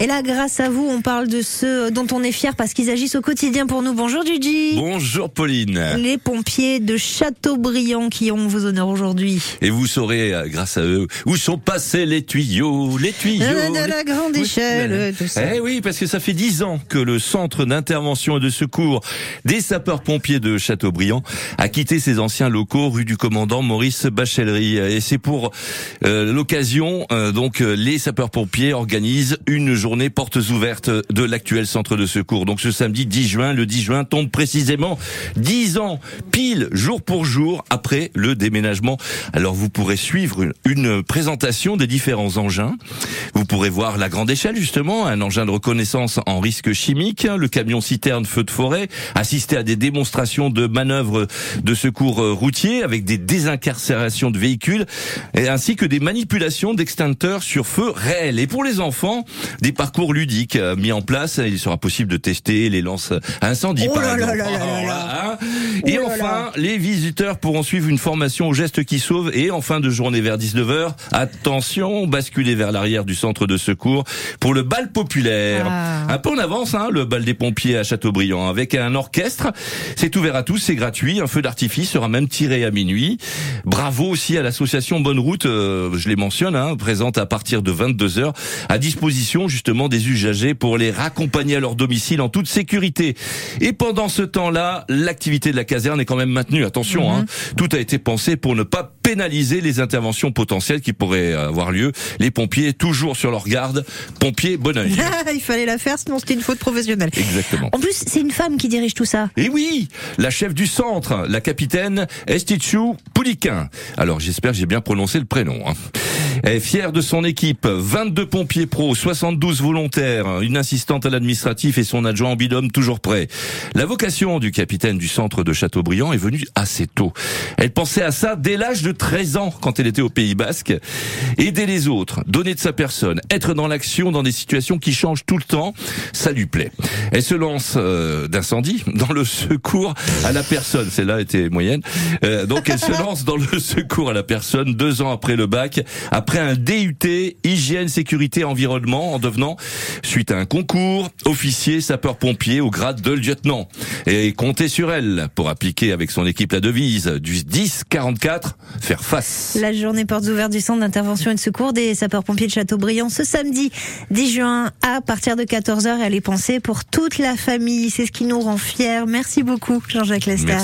Et là, grâce à vous, on parle de ceux dont on est fier parce qu'ils agissent au quotidien pour nous. Bonjour Gigi. Bonjour Pauline. Les pompiers de Châteaubriand qui ont vos honneurs aujourd'hui. Et vous saurez, euh, grâce à eux, où sont passés les tuyaux, les tuyaux. De la grande échelle, tout ça. Eh oui, parce que ça fait dix ans que le centre d'intervention et de secours des sapeurs-pompiers de Châteaubriand a quitté ses anciens locaux rue du commandant Maurice Bachellery. Et c'est pour euh, l'occasion, euh, donc, les sapeurs-pompiers organisent une journée portes ouvertes de l'actuel centre de secours. Donc ce samedi 10 juin, le 10 juin tombe précisément 10 ans, pile jour pour jour après le déménagement. Alors vous pourrez suivre une, présentation des différents engins. Vous pourrez voir la grande échelle justement, un engin de reconnaissance en risque chimique, le camion citerne feu de forêt, assister à des démonstrations de manœuvres de secours euh, routier avec des désincarcérations de véhicules et ainsi que des manipulations d'extincteurs sur feu réel. Et pour les enfants, parcours ludiques euh, mis en place. Il sera possible de tester les lances à incendie, Oh par exemple. là Oh hein. Et Oh enfin, les visiteurs pourront suivre une formation aux gestes qui sauvent. Et en fin de journée vers 19h, attention, basculer vers l'arrière du centre de secours pour le bal populaire. Ah. Un peu en avance, hein, le bal des pompiers à Châteaubriand, avec un orchestre. C'est ouvert à tous, c'est gratuit. Un feu d'artifice sera même tiré à minuit. Bravo aussi à l'association Bonne Route, euh, je les mentionne, hein, présente à partir de 22h, à disposition justement des usagers pour les raccompagner à leur domicile en toute sécurité. Et pendant ce temps-là, l'activité de la caserne est quand même maintenue. Attention, hein, tout a été pensé pour ne pas pénaliser les interventions potentielles qui pourraient avoir lieu. Les pompiers toujours sur leur garde. Pompiers, bon oeil. Il fallait la faire, sinon c'était une faute professionnelle. Exactement. En plus, c'est une femme qui dirige tout ça. Et oui, la chef du centre, la capitaine Estichou Pouliquin. Alors j'espère que j'ai bien prononcé le prénom. Hein. Est fière de son équipe, 22 pompiers pros, 72 volontaires, une assistante à l'administratif et son adjoint en binôme toujours prêt. La vocation du capitaine du centre de Châteaubriand est venue assez tôt. Elle pensait à ça dès l'âge de 13 ans quand elle était au Pays Basque. Aider les autres, donner de sa personne, être dans l'action dans des situations qui changent tout le temps, ça lui plaît. Elle se lance euh, d'incendie dans le secours à la personne. Celle-là était moyenne. Euh, donc elle se lance dans le secours à la personne deux ans après le bac, après un DUT hygiène, sécurité, environnement, en devenant suite à un concours officier sapeur-pompier au grade de lieutenant. Et comptez sur elle pour appliquer avec son équipe la devise du 10-44, faire face. La journée portes ouvertes du centre d'intervention et de secours des sapeurs-pompiers de Châteaubriand ce samedi 10 juin à partir de 14h. Elle est pensée pour toute la famille. C'est ce qui nous rend fiers. Merci beaucoup, Jean-Jacques Lester.